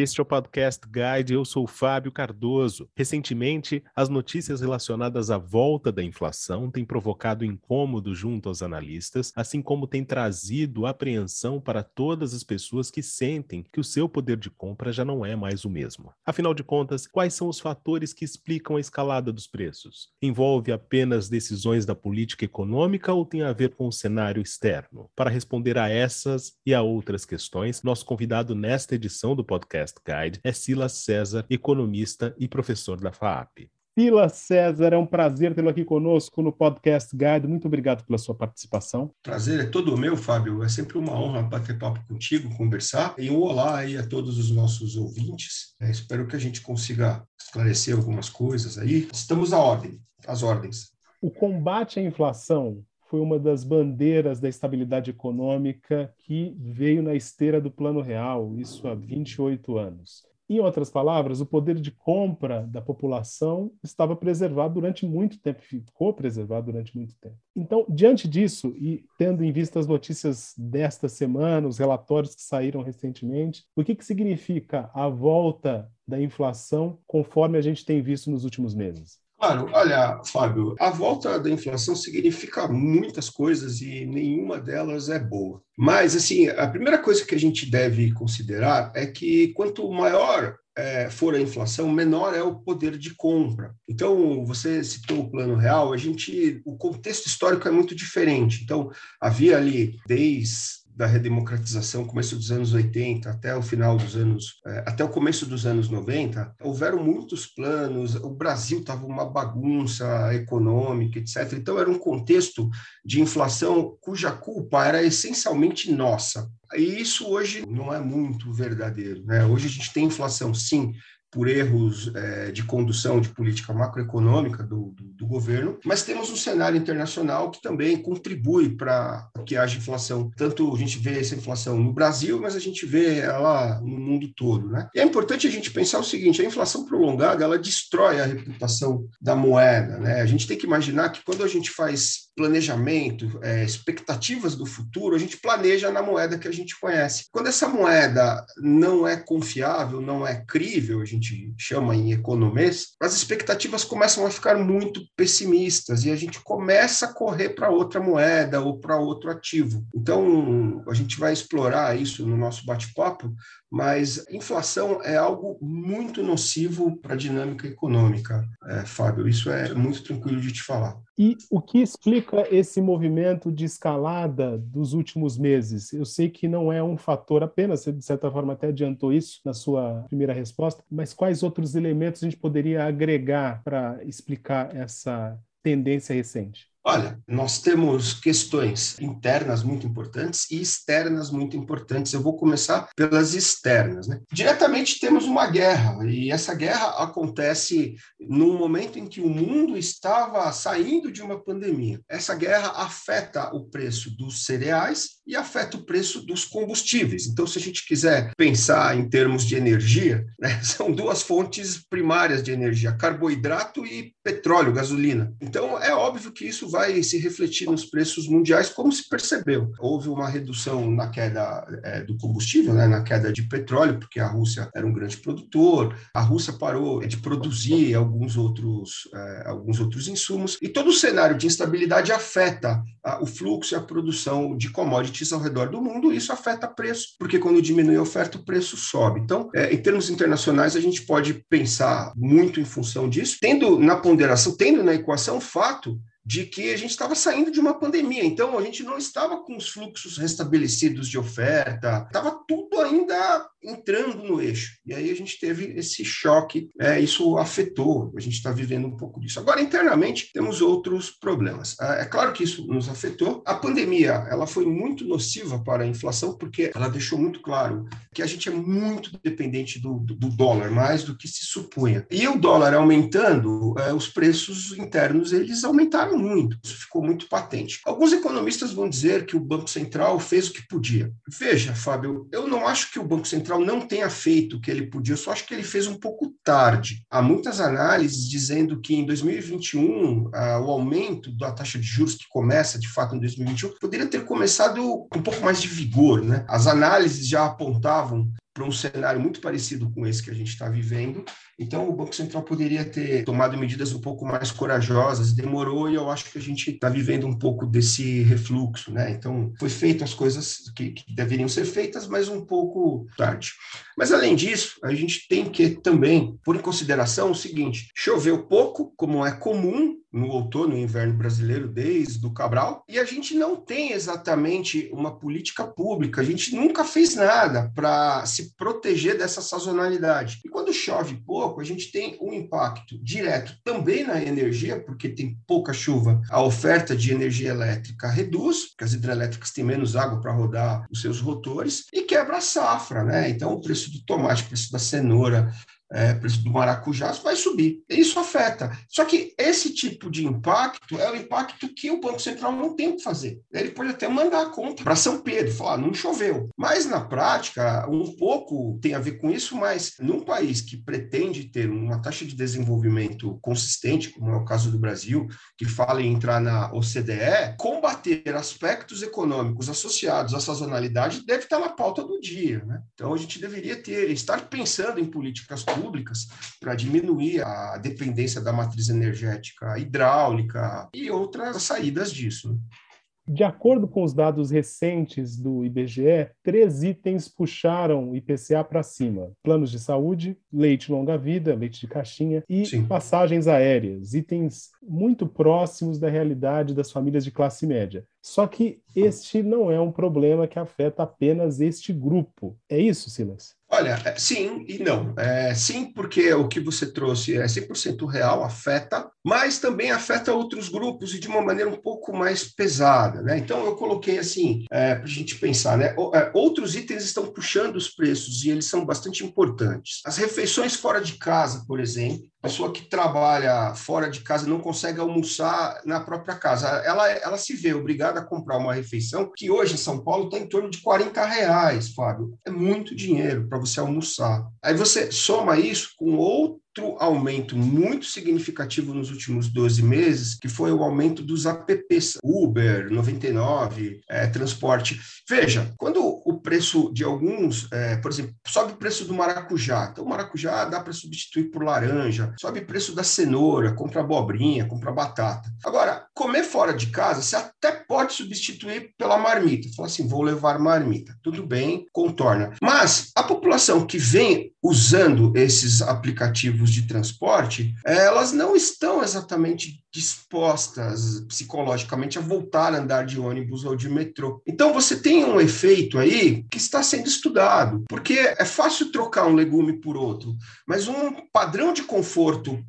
Este é o Podcast Guide, eu sou Fábio Cardoso. Recentemente, as notícias relacionadas à volta da inflação têm provocado incômodo junto aos analistas, assim como tem trazido apreensão para todas as pessoas que sentem que o seu poder de compra já não é mais o mesmo. Afinal de contas, quais são os fatores que explicam a escalada dos preços? Envolve apenas decisões da política econômica ou tem a ver com o cenário externo? Para responder a essas e a outras questões, nosso convidado nesta edição do podcast Podcast Guide é Silas César, economista e professor da FAAP. Silas César, é um prazer tê-lo aqui conosco no Podcast Guide. Muito obrigado pela sua participação. Prazer é todo meu, Fábio. É sempre uma honra bater papo contigo, conversar. E um olá aí a todos os nossos ouvintes. É, espero que a gente consiga esclarecer algumas coisas aí. Estamos à ordem, às ordens. O combate à inflação foi uma das bandeiras da estabilidade econômica que veio na esteira do Plano Real, isso há 28 anos. Em outras palavras, o poder de compra da população estava preservado durante muito tempo, ficou preservado durante muito tempo. Então, diante disso, e tendo em vista as notícias desta semana, os relatórios que saíram recentemente, o que, que significa a volta da inflação conforme a gente tem visto nos últimos meses? Claro, olha, Fábio, a volta da inflação significa muitas coisas e nenhuma delas é boa. Mas, assim, a primeira coisa que a gente deve considerar é que quanto maior é, for a inflação, menor é o poder de compra. Então, você citou o plano real, a gente, o contexto histórico é muito diferente. Então, havia ali, desde da redemocratização, começo dos anos 80 até o final dos anos, é, até o começo dos anos 90, houveram muitos planos, o Brasil estava uma bagunça econômica, etc. Então era um contexto de inflação cuja culpa era essencialmente nossa. E isso hoje não é muito verdadeiro. Né? Hoje a gente tem inflação, sim, por erros é, de condução de política macroeconômica do, do, do, governo, mas temos um cenário internacional que também contribui para que haja inflação. Tanto a gente vê essa inflação no Brasil, mas a gente vê ela no mundo todo. Né? E é importante a gente pensar o seguinte: a inflação prolongada ela destrói a reputação da moeda. Né? A gente tem que imaginar que quando a gente faz planejamento, é, expectativas do futuro, a gente planeja na moeda que a gente conhece. Quando essa moeda não é confiável, não é crível, a gente chama em economês, as expectativas começam a ficar muito pessimistas e a gente começa a correr para outra moeda ou para outro ativo. Então, a gente vai explorar isso no nosso bate-papo, mas inflação é algo muito nocivo para a dinâmica econômica, é, Fábio. Isso é muito tranquilo de te falar. E o que explica esse movimento de escalada dos últimos meses? Eu sei que não é um fator apenas, você de certa forma até adiantou isso na sua primeira resposta, mas quais outros elementos a gente poderia agregar para explicar essa tendência recente? Olha, nós temos questões internas muito importantes e externas muito importantes. Eu vou começar pelas externas. Né? Diretamente temos uma guerra, e essa guerra acontece no momento em que o mundo estava saindo de uma pandemia. Essa guerra afeta o preço dos cereais e afeta o preço dos combustíveis. Então, se a gente quiser pensar em termos de energia, né, são duas fontes primárias de energia: carboidrato e petróleo, gasolina. Então, é óbvio que isso vai se refletir nos preços mundiais, como se percebeu. Houve uma redução na queda é, do combustível, né, na queda de petróleo, porque a Rússia era um grande produtor, a Rússia parou de produzir alguns outros, é, alguns outros insumos, e todo o cenário de instabilidade afeta a, o fluxo e a produção de commodities ao redor do mundo, e isso afeta preço, porque quando diminui a oferta, o preço sobe. Então, é, em termos internacionais, a gente pode pensar muito em função disso, tendo na ponderação, tendo na equação o fato de que a gente estava saindo de uma pandemia, então a gente não estava com os fluxos restabelecidos de oferta, estava tudo ainda entrando no eixo. E aí a gente teve esse choque, é, isso afetou, a gente está vivendo um pouco disso. Agora, internamente, temos outros problemas. É, é claro que isso nos afetou. A pandemia, ela foi muito nociva para a inflação, porque ela deixou muito claro que a gente é muito dependente do, do, do dólar, mais do que se supunha. E o dólar aumentando, é, os preços internos, eles aumentaram muito. Isso ficou muito patente. Alguns economistas vão dizer que o Banco Central fez o que podia. Veja, Fábio, eu não acho que o Banco Central Central não tenha feito o que ele podia, eu só acho que ele fez um pouco tarde. Há muitas análises dizendo que em 2021 ah, o aumento da taxa de juros que começa de fato em 2021 poderia ter começado com um pouco mais de vigor, né? As análises já apontavam para um cenário muito parecido com esse que a gente está vivendo. Então, o Banco Central poderia ter tomado medidas um pouco mais corajosas, demorou e eu acho que a gente está vivendo um pouco desse refluxo, né? Então, foi feito as coisas que, que deveriam ser feitas, mas um pouco tarde. Mas, além disso, a gente tem que também pôr em consideração o seguinte: choveu pouco, como é comum no outono e inverno brasileiro desde o Cabral, e a gente não tem exatamente uma política pública, a gente nunca fez nada para se proteger dessa sazonalidade. E quando chove pouco, a gente tem um impacto direto também na energia, porque tem pouca chuva, a oferta de energia elétrica reduz, porque as hidrelétricas têm menos água para rodar os seus rotores, e quebra a safra, né? Então o preço do tomate, o preço da cenoura, é, preço do maracujá vai subir. Isso afeta. Só que esse tipo de impacto é o impacto que o Banco Central não tem o que fazer. Ele pode até mandar a conta para São Pedro, falar, não choveu. Mas, na prática, um pouco tem a ver com isso, mas num país que pretende ter uma taxa de desenvolvimento consistente, como é o caso do Brasil, que fala em entrar na OCDE, combater aspectos econômicos associados à sazonalidade deve estar na pauta do dia. Né? Então, a gente deveria ter, estar pensando em políticas públicas públicas para diminuir a dependência da matriz energética hidráulica e outras saídas disso. De acordo com os dados recentes do IBGE, três itens puxaram o IPCA para cima: planos de saúde, leite longa-vida, leite de caixinha e Sim. passagens aéreas, itens muito próximos da realidade das famílias de classe média. Só que este não é um problema que afeta apenas este grupo. É isso, Silas? Olha, é, sim e não. É, sim, porque o que você trouxe é 100% real, afeta, mas também afeta outros grupos e de uma maneira um pouco mais pesada. Né? Então, eu coloquei assim, é, para a gente pensar, né? É, outros itens estão puxando os preços e eles são bastante importantes. As refeições fora de casa, por exemplo, pessoa que trabalha fora de casa não consegue almoçar na própria casa. Ela, ela se vê obrigada a comprar uma refeição que hoje em São Paulo está em torno de 40 reais, Fábio. É muito dinheiro para você almoçar. Aí você soma isso com outro aumento muito significativo nos últimos 12 meses, que foi o aumento dos apps, Uber, 99, é, transporte. Veja, quando o preço de alguns, é, por exemplo, sobe o preço do maracujá, então o maracujá dá para substituir por laranja, sobe o preço da cenoura, compra abobrinha, compra batata. Agora, comer fora de casa, você até pode substituir pela marmita. Fala assim, vou levar marmita. Tudo bem, contorna. Mas a população que vem usando esses aplicativos de transporte, elas não estão exatamente dispostas psicologicamente a voltar a andar de ônibus ou de metrô. Então você tem um efeito aí que está sendo estudado, porque é fácil trocar um legume por outro, mas um padrão de conforto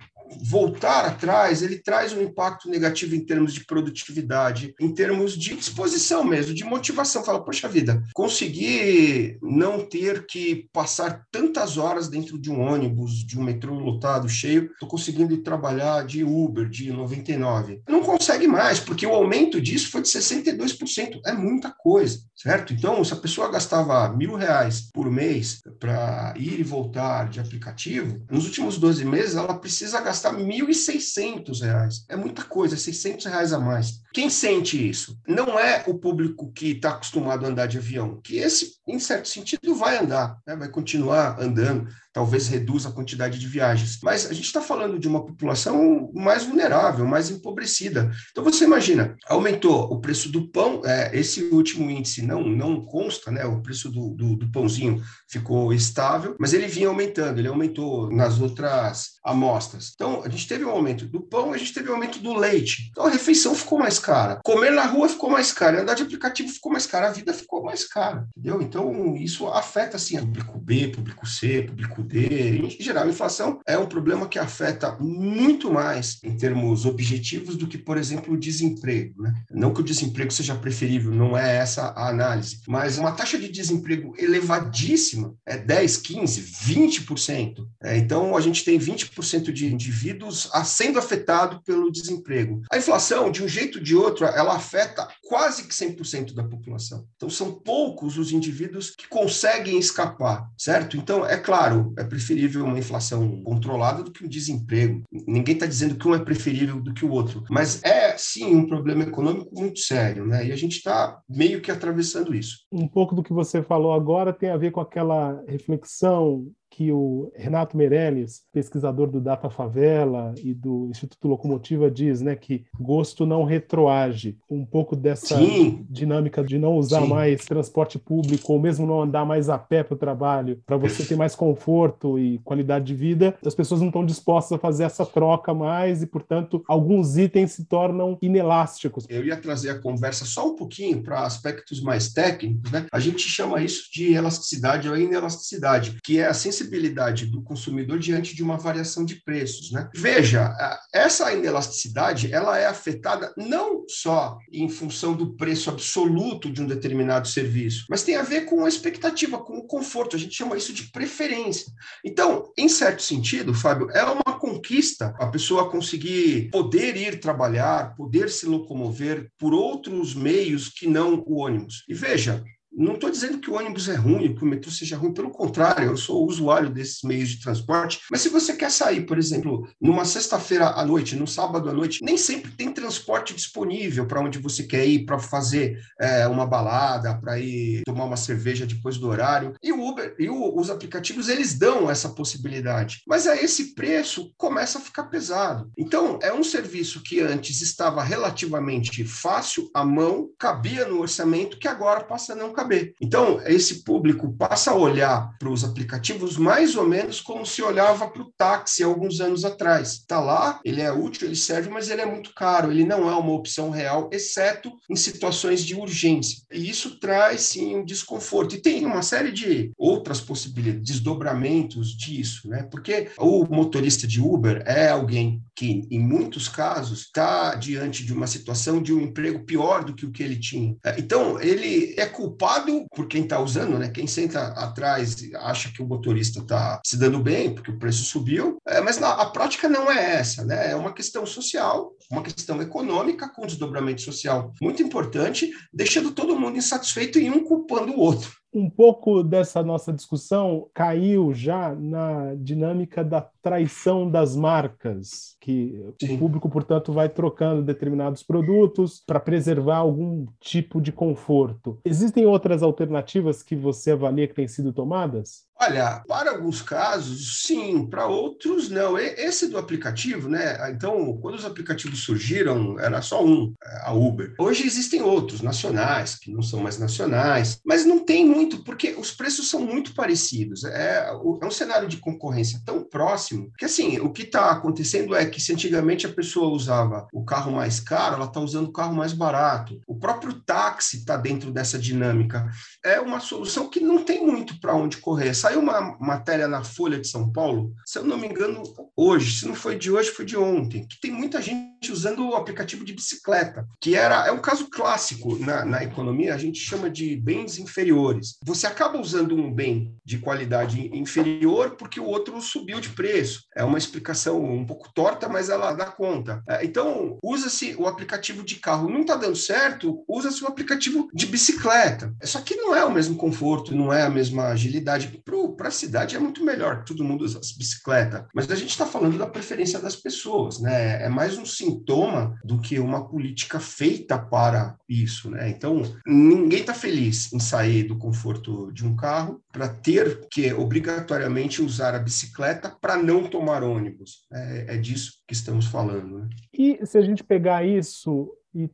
voltar atrás, ele traz um impacto negativo em termos de produtividade, em termos de disposição mesmo, de motivação. Fala, poxa vida, conseguir não ter que passar tantas horas dentro de um ônibus, de um metrô lotado, cheio, estou conseguindo ir trabalhar de Uber, de 99. Não consegue mais, porque o aumento disso foi de 62%. É muita coisa, certo? Então, se a pessoa gastava mil reais por mês para ir e voltar de aplicativo, nos últimos 12 meses ela precisa gastar gastar R$ 1.600. É muita coisa, 600 reais a mais. Quem sente isso? Não é o público que está acostumado a andar de avião, que esse, em certo sentido, vai andar, né? vai continuar andando, talvez reduza a quantidade de viagens. Mas a gente está falando de uma população mais vulnerável, mais empobrecida. Então você imagina, aumentou o preço do pão, é, esse último índice não, não consta, né? O preço do, do, do pãozinho ficou estável, mas ele vinha aumentando, ele aumentou nas outras amostras. Então a gente teve um aumento do pão, a gente teve um aumento do leite. Então a refeição ficou mais cara. Comer na rua ficou mais caro, andar de aplicativo ficou mais caro, a vida ficou mais cara, entendeu? Então, isso afeta, assim, público B, público C, público D. Em geral, a inflação é um problema que afeta muito mais em termos objetivos do que, por exemplo, o desemprego, né? Não que o desemprego seja preferível, não é essa a análise, mas uma taxa de desemprego elevadíssima, é 10, 15, 20%. É, então, a gente tem 20% de indivíduos sendo afetado pelo desemprego. A inflação, de um jeito de outro, ela afeta quase que 100% da população. Então, são poucos os indivíduos que conseguem escapar, certo? Então, é claro, é preferível uma inflação controlada do que um desemprego. Ninguém está dizendo que um é preferível do que o outro, mas é sim um problema econômico muito sério, né? E a gente está meio que atravessando isso. Um pouco do que você falou agora tem a ver com aquela reflexão que o Renato Meirelles, pesquisador do Data Favela e do Instituto Locomotiva, diz, né, que gosto não retroage. Um pouco dessa Sim. dinâmica de não usar Sim. mais transporte público ou mesmo não andar mais a pé para o trabalho, para você ter mais conforto e qualidade de vida, as pessoas não estão dispostas a fazer essa troca mais e, portanto, alguns itens se tornam inelásticos. Eu ia trazer a conversa só um pouquinho para aspectos mais técnicos, né? A gente chama isso de elasticidade ou inelasticidade, que é a sensibilidade sensibilidade do consumidor diante de uma variação de preços. Né? Veja, essa inelasticidade ela é afetada não só em função do preço absoluto de um determinado serviço, mas tem a ver com a expectativa, com o conforto. A gente chama isso de preferência. Então, em certo sentido, Fábio, é uma conquista a pessoa conseguir poder ir trabalhar, poder se locomover por outros meios que não o ônibus. E veja, não estou dizendo que o ônibus é ruim, que o metrô seja ruim, pelo contrário, eu sou usuário desses meios de transporte. Mas se você quer sair, por exemplo, numa sexta-feira à noite, num sábado à noite, nem sempre tem transporte disponível para onde você quer ir para fazer é, uma balada, para ir tomar uma cerveja depois do horário. E o Uber e o, os aplicativos eles dão essa possibilidade. Mas a esse preço começa a ficar pesado. Então é um serviço que antes estava relativamente fácil à mão, cabia no orçamento, que agora passa a não caber caber. Então, esse público passa a olhar para os aplicativos mais ou menos como se olhava para o táxi alguns anos atrás. Está lá, ele é útil, ele serve, mas ele é muito caro, ele não é uma opção real, exceto em situações de urgência. E isso traz, sim, um desconforto. E tem uma série de outras possibilidades, desdobramentos disso, né? Porque o motorista de Uber é alguém que, em muitos casos, está diante de uma situação de um emprego pior do que o que ele tinha. Então, ele é culpado por quem está usando, né? Quem senta atrás acha que o motorista está se dando bem porque o preço subiu, é, mas na, a prática não é essa, né? É uma questão social, uma questão econômica com desdobramento social muito importante, deixando todo mundo insatisfeito e um culpando o outro um pouco dessa nossa discussão caiu já na dinâmica da traição das marcas, que Sim. o público, portanto, vai trocando determinados produtos para preservar algum tipo de conforto. Existem outras alternativas que você avalia que têm sido tomadas? Olha, para alguns casos, sim, para outros, não. Esse do aplicativo, né? Então, quando os aplicativos surgiram, era só um, é, a Uber. Hoje existem outros, nacionais, que não são mais nacionais, mas não tem muito, porque os preços são muito parecidos. É, é um cenário de concorrência tão próximo que, assim, o que está acontecendo é que se antigamente a pessoa usava o carro mais caro, ela está usando o carro mais barato. O próprio táxi está dentro dessa dinâmica. É uma solução que não tem muito para onde correr. Saiu uma matéria na Folha de São Paulo, se eu não me engano, hoje, se não foi de hoje, foi de ontem, que tem muita gente usando o aplicativo de bicicleta, que era é um caso clássico na, na economia, a gente chama de bens inferiores. Você acaba usando um bem de qualidade inferior porque o outro subiu de preço. É uma explicação um pouco torta, mas ela dá conta. É, então, usa-se o aplicativo de carro. Não está dando certo, usa-se o aplicativo de bicicleta. Só que não é o mesmo conforto, não é a mesma agilidade. Para para a cidade é muito melhor, todo mundo usa bicicleta. Mas a gente está falando da preferência das pessoas, né? É mais um sintoma do que uma política feita para isso, né? Então, ninguém está feliz em sair do conforto de um carro para ter que obrigatoriamente usar a bicicleta para não tomar ônibus. É, é disso que estamos falando. Né? E se a gente pegar isso e,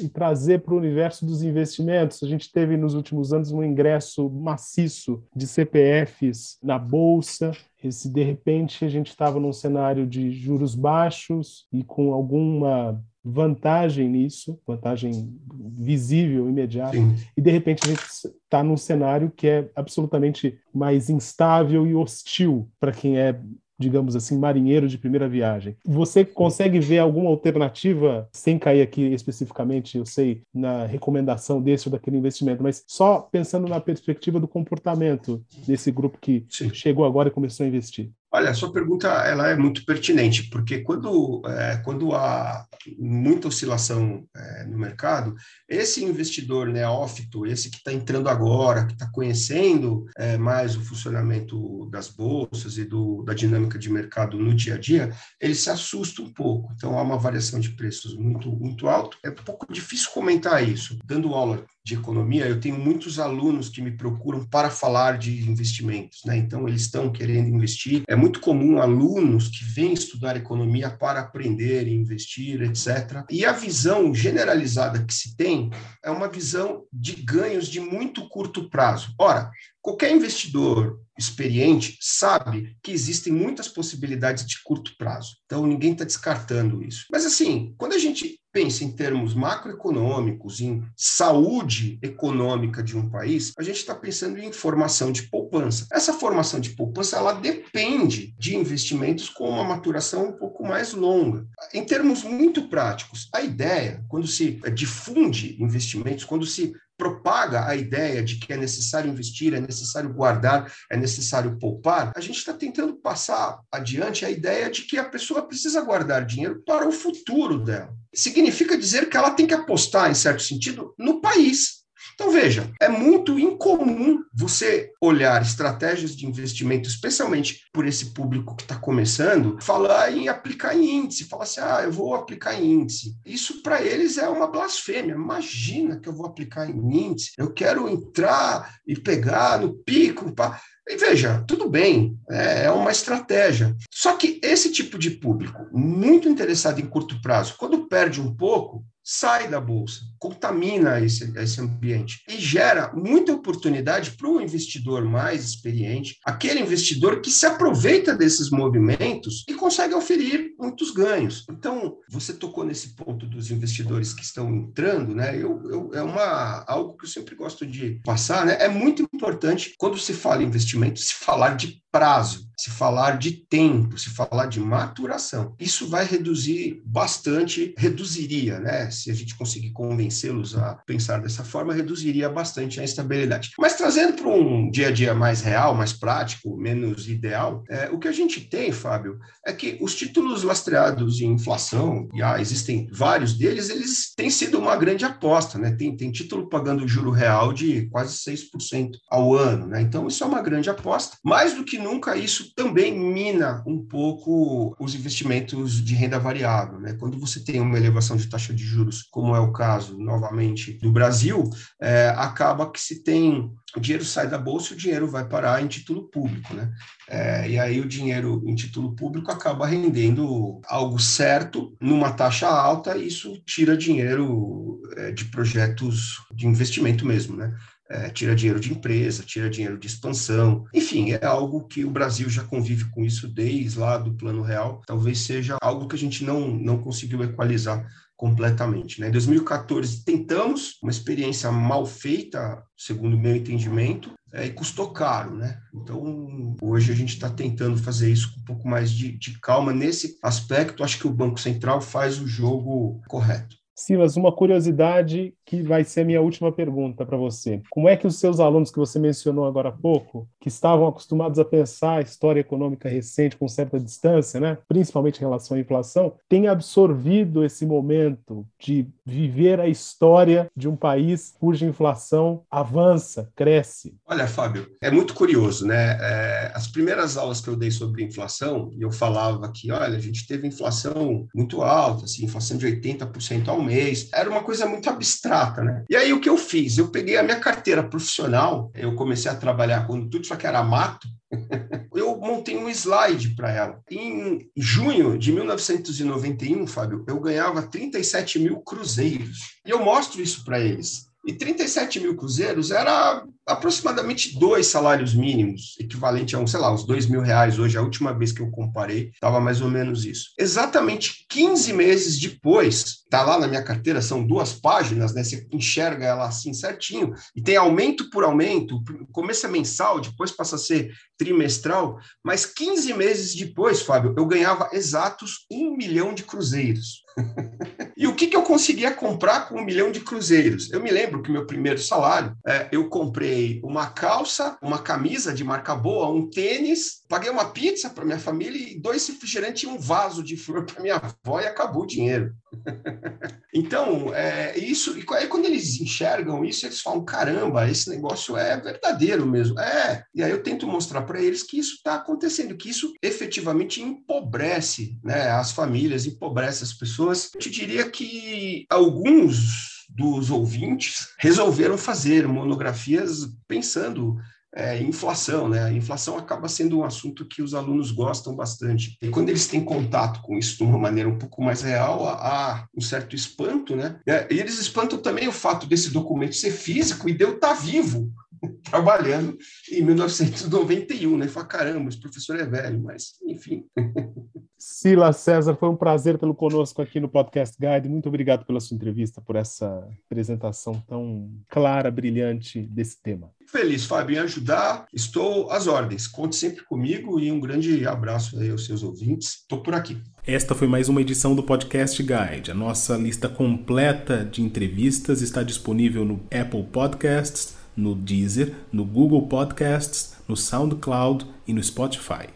e trazer para o universo dos investimentos. A gente teve nos últimos anos um ingresso maciço de CPFs na bolsa. Esse, de repente, a gente estava num cenário de juros baixos e com alguma vantagem nisso, vantagem visível, imediata, Sim. e de repente a gente está num cenário que é absolutamente mais instável e hostil para quem é digamos assim, marinheiro de primeira viagem. Você consegue ver alguma alternativa, sem cair aqui especificamente, eu sei, na recomendação desse ou daquele investimento, mas só pensando na perspectiva do comportamento desse grupo que Sim. chegou agora e começou a investir? Olha, a sua pergunta ela é muito pertinente, porque quando, é, quando há muita oscilação é, no mercado, esse investidor neófito, esse que está entrando agora, que está conhecendo é, mais o funcionamento das bolsas e do, da dinâmica de mercado no dia a dia, ele se assusta um pouco. Então, há uma variação de preços muito, muito alto. É um pouco difícil comentar isso. Dando aula de economia, eu tenho muitos alunos que me procuram para falar de investimentos, né? Então, eles estão querendo investir. É muito comum alunos que vêm estudar economia para aprender, investir, etc. E a visão generalizada que se tem é uma visão de ganhos de muito curto prazo. Ora, Qualquer investidor experiente sabe que existem muitas possibilidades de curto prazo. Então, ninguém está descartando isso. Mas, assim, quando a gente pensa em termos macroeconômicos, em saúde econômica de um país, a gente está pensando em formação de poupança. Essa formação de poupança, ela depende de investimentos com uma maturação um pouco mais longa. Em termos muito práticos, a ideia, quando se difunde investimentos, quando se propaga a ideia de que é necessário investir, é necessário guardar, é necessário poupar, a gente está tentando passar adiante a ideia de que a pessoa precisa guardar dinheiro para o futuro dela. Significa dizer que ela tem que apostar, em certo sentido, no país. Então, veja, é muito incomum você olhar estratégias de investimento, especialmente por esse público que está começando, falar em aplicar em índice, falar assim, ah, eu vou aplicar em índice. Isso para eles é uma blasfêmia. Imagina que eu vou aplicar em índice, eu quero entrar e pegar no pico. Pá. E veja, tudo bem, é, é uma estratégia. Só que esse tipo de público, muito interessado em curto prazo, quando perde um pouco, sai da bolsa, contamina esse, esse ambiente e gera muita oportunidade para o investidor mais experiente, aquele investidor que se aproveita desses movimentos e consegue oferir muitos ganhos. Então, você tocou nesse ponto dos investidores que estão entrando, né? Eu, eu, é uma, algo que eu sempre gosto de passar, né? É muito importante, quando se fala em investimento, se falar de prazo, se falar de tempo, se falar de maturação. Isso vai reduzir bastante, reduziria, né? Se a gente conseguir convencê-los a pensar dessa forma, reduziria bastante a instabilidade. Mas trazendo para um dia a dia mais real, mais prático, menos ideal, é, o que a gente tem, Fábio, é que os títulos lastreados em inflação, e ah, existem vários deles, eles têm sido uma grande aposta, né? Tem, tem título pagando juro real de quase 6% ao ano, né? Então, isso é uma grande aposta. Mais do que nunca, isso também mina um pouco os investimentos de renda variável. Né? Quando você tem uma elevação de taxa de juros, como é o caso, novamente, do Brasil, é, acaba que se tem o dinheiro sai da bolsa o dinheiro vai parar em título público, né? É, e aí o dinheiro em título público acaba rendendo algo certo numa taxa alta e isso tira dinheiro é, de projetos de investimento mesmo, né? É, tira dinheiro de empresa, tira dinheiro de expansão. Enfim, é algo que o Brasil já convive com isso desde lá do Plano Real. Talvez seja algo que a gente não, não conseguiu equalizar completamente. Né? Em 2014, tentamos uma experiência mal feita, segundo meu entendimento, é, e custou caro. Né? Então, hoje a gente está tentando fazer isso com um pouco mais de, de calma. Nesse aspecto, acho que o Banco Central faz o jogo correto. Silas, uma curiosidade que vai ser a minha última pergunta para você. Como é que os seus alunos que você mencionou agora há pouco, que estavam acostumados a pensar a história econômica recente com certa distância, né, principalmente em relação à inflação, têm absorvido esse momento de viver a história de um país cuja inflação avança, cresce? Olha, Fábio, é muito curioso, né? É, as primeiras aulas que eu dei sobre inflação, eu falava que, olha, a gente teve inflação muito alta, assim, inflação de 80% ao mês. Era uma coisa muito abstrata, né? E aí o que eu fiz? Eu peguei a minha carteira profissional, eu comecei a trabalhar quando tudo isso aqui era mato, eu montei um slide para ela. Em junho de 1991, Fábio, eu ganhava 37 mil cruzeiros. E eu mostro isso para eles. E 37 mil cruzeiros era aproximadamente dois salários mínimos, equivalente a, um, sei lá, uns dois mil reais hoje. A última vez que eu comparei, estava mais ou menos isso. Exatamente 15 meses depois, Tá lá na minha carteira, são duas páginas, né? Você enxerga ela assim certinho, e tem aumento por aumento, começa mensal, depois passa a ser trimestral, mas 15 meses depois, Fábio, eu ganhava exatos um milhão de cruzeiros. e o que, que eu conseguia comprar com um milhão de cruzeiros? Eu me lembro que meu primeiro salário, é, eu comprei uma calça, uma camisa de marca boa, um tênis, paguei uma pizza para minha família e dois refrigerantes e um vaso de flor para minha avó e acabou o dinheiro. então, é, isso, e aí quando eles enxergam isso, eles falam: caramba, esse negócio é verdadeiro mesmo. É, e aí eu tento mostrar para eles que isso está acontecendo, que isso efetivamente empobrece né, as famílias, empobrece as pessoas. Eu te diria que alguns dos ouvintes resolveram fazer monografias pensando é, inflação, né? A inflação acaba sendo um assunto que os alunos gostam bastante. E quando eles têm contato com isso de uma maneira um pouco mais real, há um certo espanto, né? E eles espantam também o fato desse documento ser físico e de eu estar vivo trabalhando em 1991, né? Fala, caramba, esse professor é velho, mas enfim. Silas César, foi um prazer tê-lo conosco aqui no Podcast Guide. Muito obrigado pela sua entrevista, por essa apresentação tão clara, brilhante desse tema. Feliz, Fábio, em ajudar. Estou às ordens. Conte sempre comigo e um grande abraço aí aos seus ouvintes. Estou por aqui. Esta foi mais uma edição do Podcast Guide. A nossa lista completa de entrevistas está disponível no Apple Podcasts, no Deezer, no Google Podcasts, no SoundCloud e no Spotify.